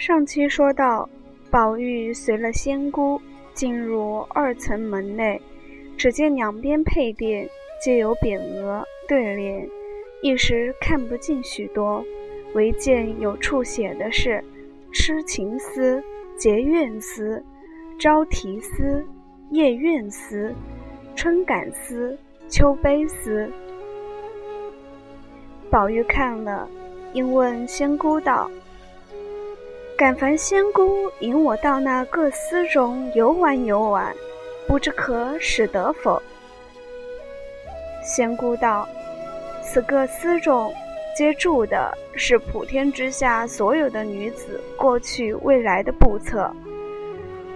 上期说到，宝玉随了仙姑进入二层门内，只见两边配殿皆有匾额对联，一时看不进许多，唯见有处写的是“痴情思”“结怨思”“朝啼思”“夜怨思”“春感思”“秋悲思”。宝玉看了，应问仙姑道。敢烦仙姑引我到那各司中游玩游玩，不知可使得否？仙姑道：“此各司中，皆住的是普天之下所有的女子过去未来的簿册，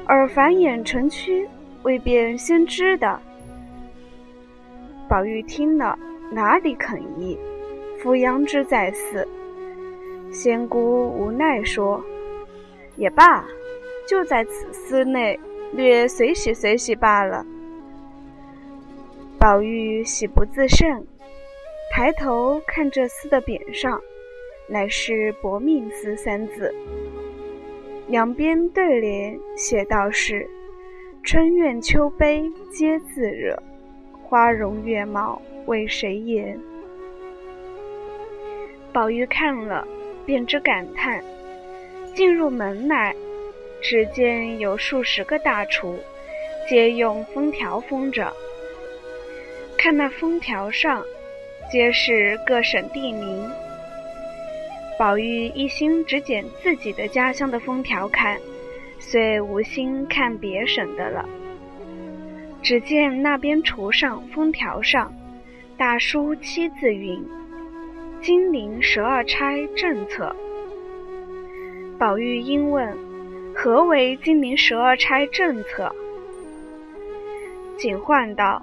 而繁衍成躯，未便先知的。”宝玉听了，哪里肯依，扶杨之在寺。仙姑无奈说。也罢，就在此司内略随喜随喜罢了。宝玉喜不自胜，抬头看这司的匾上，乃是“薄命司”三字，两边对联写道是：“春怨秋悲皆自惹，花容月貌为谁言？”宝玉看了，便知感叹。进入门来，只见有数十个大橱，皆用封条封着。看那封条上，皆是各省地名。宝玉一心只捡自己的家乡的封条看，遂无心看别省的了。只见那边橱上封条上，大书七字云：“金陵十二钗正册。”宝玉应问：“何为金陵十二钗正册？”警幻道：“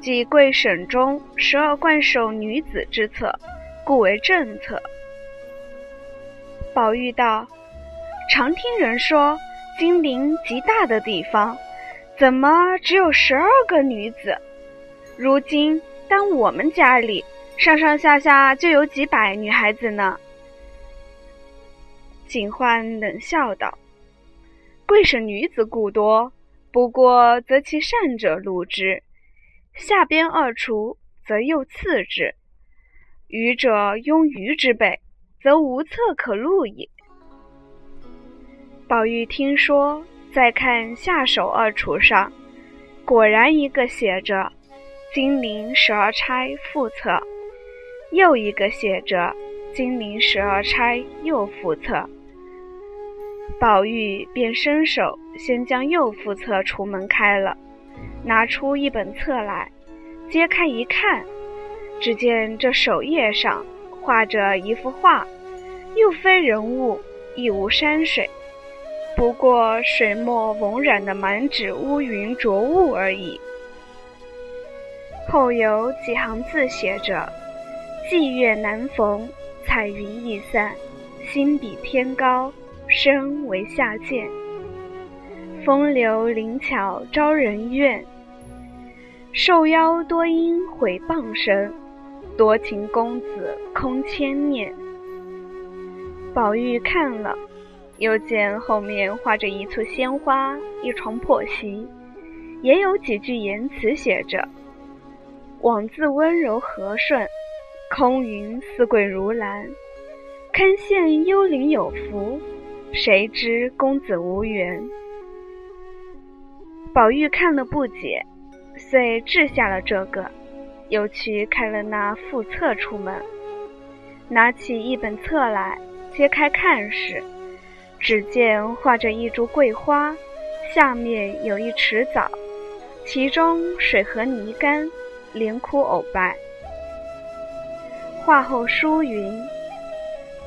即贵省中十二贯首女子之册，故为正册。”宝玉道：“常听人说金陵极大的地方，怎么只有十二个女子？如今当我们家里上上下下就有几百女孩子呢？”警幻冷笑道：“贵省女子故多，不过择其善者录之；下边二厨则又次之。愚者拥愚之辈，则无册可录也。”宝玉听说，再看下手二厨上，果然一个写着“金陵十二钗副册”，又一个写着“金陵十二钗右副册”。宝玉便伸手先将右副册橱门开了，拿出一本册来，揭开一看，只见这首页上画着一幅画，又非人物，亦无山水，不过水墨蒙染的满纸乌云浊雾而已。后有几行字写着：“霁月难逢，彩云易散，心比天高。”身为下贱，风流灵巧招人怨。受邀多因毁谤声，多情公子空牵念。宝玉看了，又见后面画着一簇鲜花，一床破席，也有几句言辞写着：“枉自温柔和顺，空云似桂如兰，堪羡幽灵有福。”谁知公子无缘。宝玉看了不解，遂掷下了这个，又去开了那副册出门，拿起一本册来，揭开看时，只见画着一株桂花，下面有一池藻，其中水和泥干，连枯藕败。画后书云。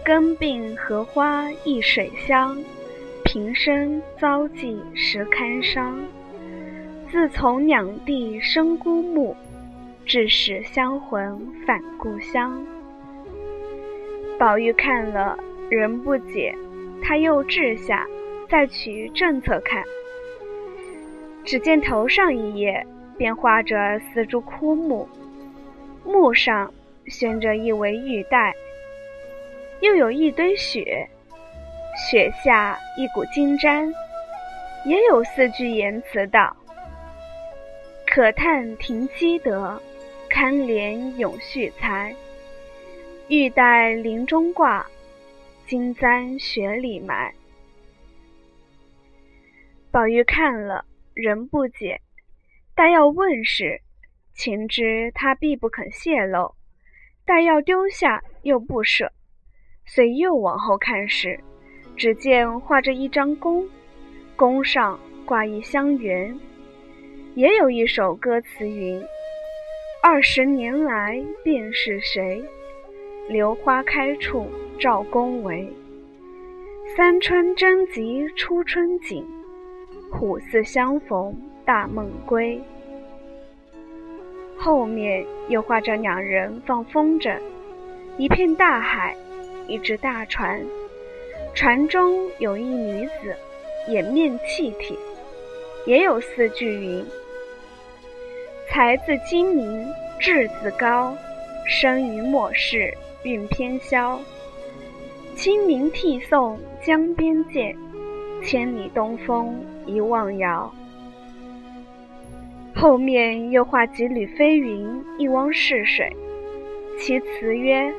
根病荷花一水香，平生遭际时堪伤。自从两地生孤木，致使香魂返故乡。宝玉看了仍不解，他又掷下，再取正册看，只见头上一页便画着四株枯木，木上悬着一围玉带。又有一堆雪，雪下一股金簪，也有四句言辞道：“可叹停机德，堪怜永续才。玉带林中挂，金簪雪里埋。”宝玉看了，仍不解，待要问时，情知他必不肯泄露；待要丢下，又不舍，遂又往后看时。只见画着一张弓，弓上挂一香圆，也有一首歌词云：“二十年来便是谁？榴花开处照宫闱。三春争及初春景，虎似相逢大梦归。”后面又画着两人放风筝，一片大海，一只大船。船中有一女子，掩面泣涕，也有四句云：“才自精明，志自高，生于末世，运偏消。清明涕送江边见，千里东风一望遥。”后面又画几缕飞云，一汪逝水，其词曰：“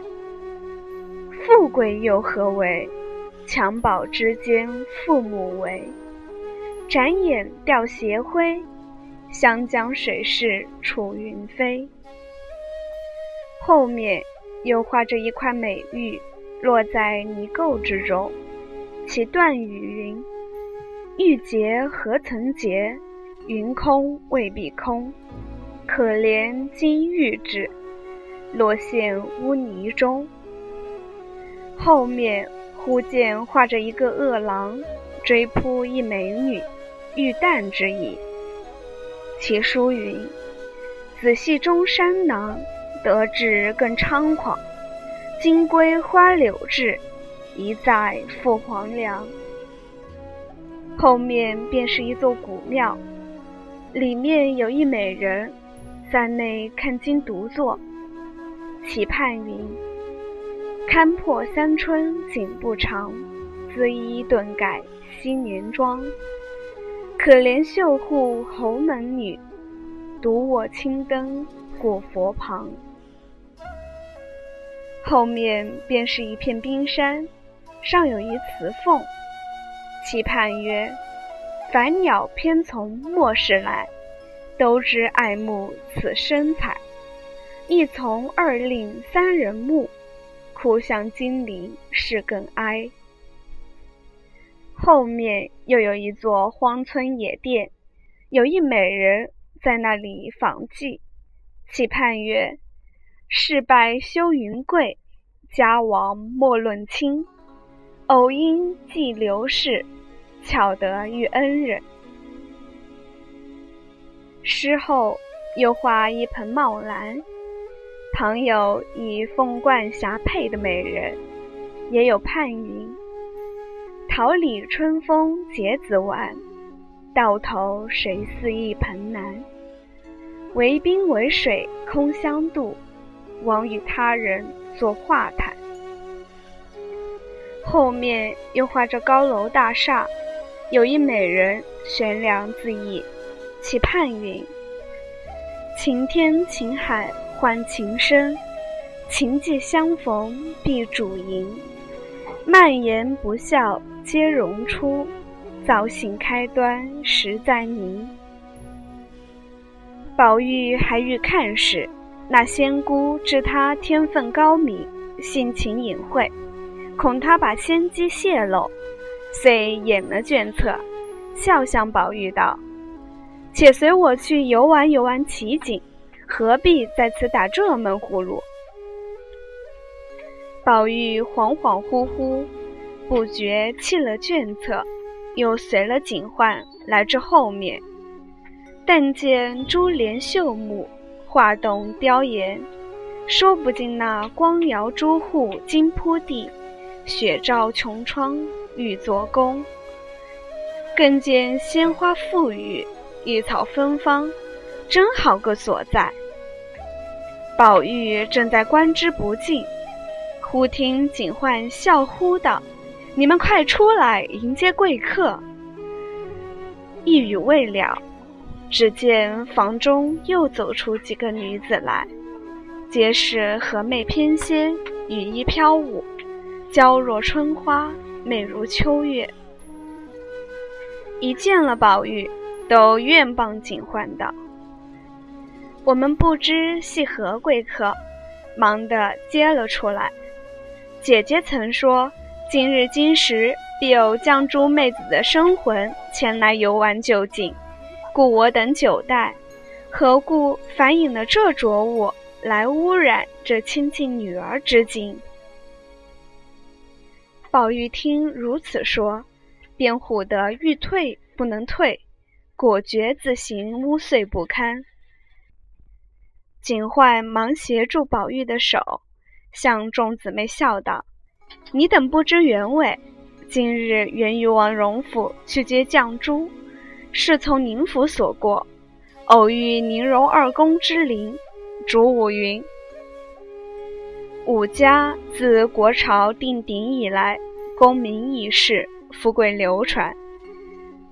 富贵又何为？”襁褓之间，父母为；展眼吊斜晖，湘江水逝楚云飞。后面又画着一块美玉，落在泥垢之中，其断语云：“玉洁何曾洁？云空未必空。可怜金玉质，落陷污泥中。”后面。忽见画着一个恶狼，追扑一美女，欲啖之意。其书云：“子系中山狼，得志更猖狂。金龟花柳志，一在赴黄粱。”后面便是一座古庙，里面有一美人，在内看经独坐，其畔云。看破三春景不长，恣衣顿改昔年妆。可怜绣户侯门女，独我青灯过佛旁。后面便是一片冰山，上有一雌凤，其畔曰：“凡鸟偏从末世来，都知爱慕此身材。一从二令三人目。”哭向金陵事更哀。后面又有一座荒村野店，有一美人在那里访妓。其畔曰：“世败休云贵，家亡莫论亲。偶因寄刘氏，巧得遇恩人。”诗后又画一盆茂兰。旁有以凤冠霞帔的美人，也有盼云：“桃李春风结子晚，到头谁似一盆兰？为冰为水空相度，枉与他人作画坛。”后面又画着高楼大厦，有一美人悬梁自缢，其盼云：“晴天晴海。”唤琴声，情既相逢必主淫。蔓延不笑皆荣出，造型开端实在宁。宝玉还欲看时，那仙姑知他天分高明，性情隐晦，恐他把仙机泄露，遂掩了卷册，笑向宝玉道：“且随我去游玩游玩奇景。”何必在此打这闷葫芦？宝玉恍恍惚惚，不觉弃了卷册，又随了警幻来至后面，但见珠帘绣幕，画栋雕檐，说不尽那光摇朱户金铺地，雪照琼窗玉作宫。更见鲜花馥郁，野草芬芳。真好个所在！宝玉正在观之不尽，忽听警幻笑呼道：“你们快出来迎接贵客！”一语未了，只见房中又走出几个女子来，皆是和媚翩跹，羽衣飘舞，娇若春花，美如秋月。一见了宝玉，都愿傍景唤道：“我们不知系何贵客。”忙地接了出来。姐姐曾说，今日今时必有绛珠妹子的生魂前来游玩就近，故我等久待，何故反引了这浊物来污染这亲近女儿之境？宝玉听如此说，便唬得欲退不能退，果觉自行污秽不堪。景焕忙协助宝玉的手，向众姊妹笑道：“你等不知原委，今日原与王荣府去接绛珠，是从宁府所过，偶遇宁荣二公之灵。主武云：武家自国朝定鼎以来，功名易世，富贵流传，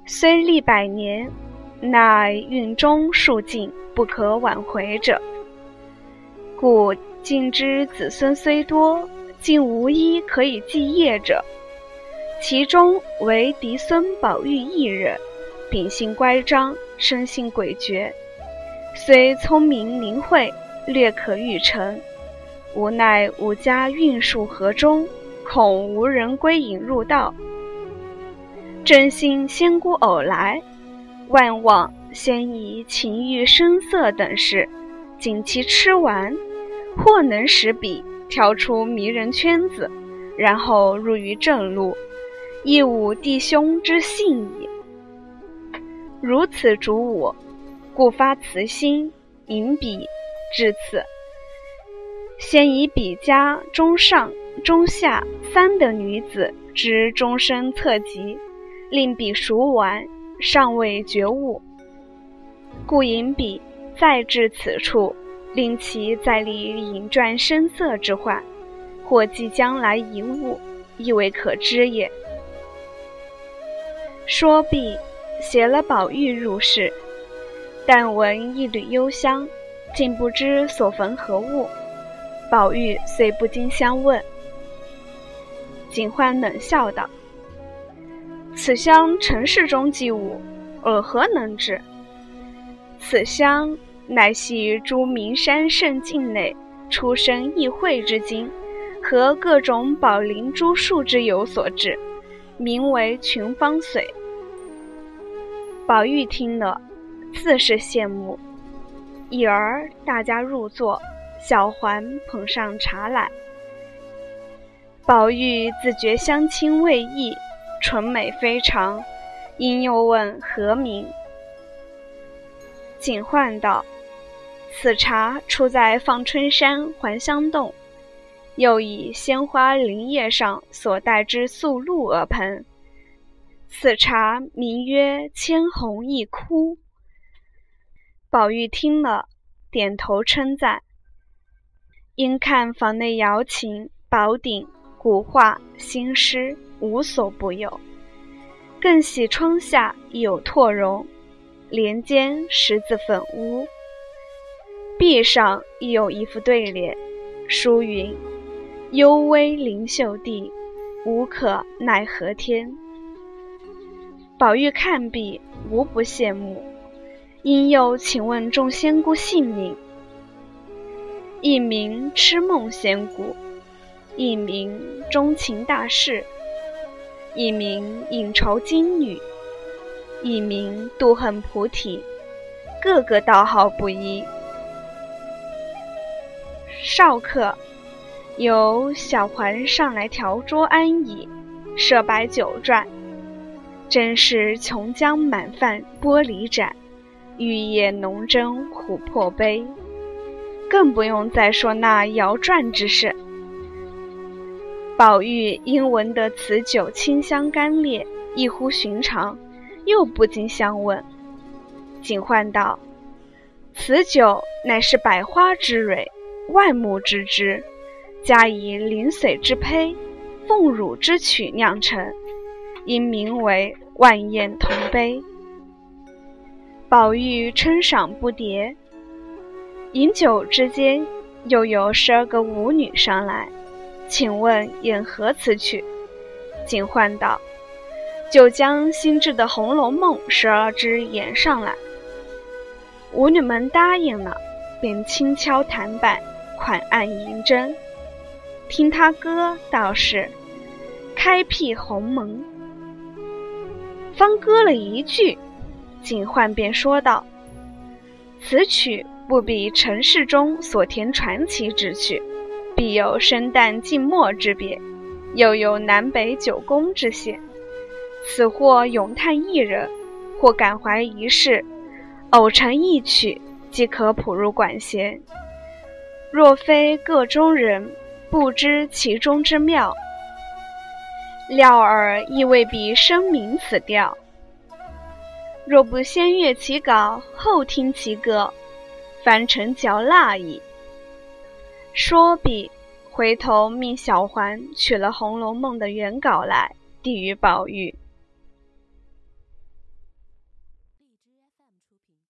虽历百年，乃运中数尽，不可挽回者。”故今之子孙虽多，竟无一可以继业者。其中唯嫡孙宝玉一人，秉性乖张，生性诡谲，虽聪明灵慧，略可御成。无奈吾家运数河中，恐无人归隐入道。真心仙姑偶来，万望先以情欲声色等事。锦其吃完，或能使彼跳出迷人圈子，然后入于正路，亦吾弟兄之幸矣。如此主我，故发慈心，引彼至此。先以彼家中上、中下三等女子之终身侧籍，令彼熟玩，尚未觉悟，故引彼。再至此处，令其再立隐转声色之患，或即将来一物，亦未可知也。说毕，携了宝玉入室，但闻一缕幽香，竟不知所焚何物。宝玉虽不禁相问，景欢冷笑道：“此香尘世中既无，尔何能知？此香。”乃系诸名山胜境内出生异会之精，和各种宝灵珠树之油所制，名为群芳髓。宝玉听了，自是羡慕。已而大家入座，小环捧上茶来。宝玉自觉香清味溢，纯美非常，因又问何名。景焕道。此茶出在放春山还香洞，又以鲜花林叶上所带之素露而喷。此茶名曰千红一枯。宝玉听了，点头称赞。因看房内瑶琴、宝鼎、古画、新诗，无所不有，更喜窗下有拓绒，帘间十字粉屋。壁上亦有一副对联，书云：“幽微灵秀地，无可奈何天。”宝玉看毕，无不羡慕，因又请问众仙姑姓名。一名痴梦仙姑，一名钟情大士，一名隐愁金女，一名妒恨菩提，个个道号不一。少客，由小环上来调桌安椅，设摆酒馔，真是琼浆满泛玻璃盏，玉液浓蒸琥珀杯。更不用再说那摇转之事。宝玉因闻得此酒清香甘冽，异乎寻常，又不禁相问。景焕道：“此酒乃是百花之蕊。”万木之枝，加以灵髓之胚，凤乳之曲酿成，因名为《万宴同杯》。宝玉称赏不迭，饮酒之间，又有十二个舞女上来，请问演何此曲？警幻道：“就将新制的《红楼梦》十二支演上来。”舞女们答应了，便轻敲弹板，款按银针。听他歌，倒是开辟鸿蒙。方歌了一句，警幻便说道：“此曲不比尘世中所填传奇之曲，必有生旦净末之别，又有南北九宫之险。此或咏叹一人，或感怀一事，偶成一曲，即可谱入管弦。若非个中人。”不知其中之妙，料尔亦未必声明此调。若不先阅其稿，后听其歌，凡成嚼蜡矣。说毕，回头命小环取了《红楼梦》的原稿来，递与宝玉。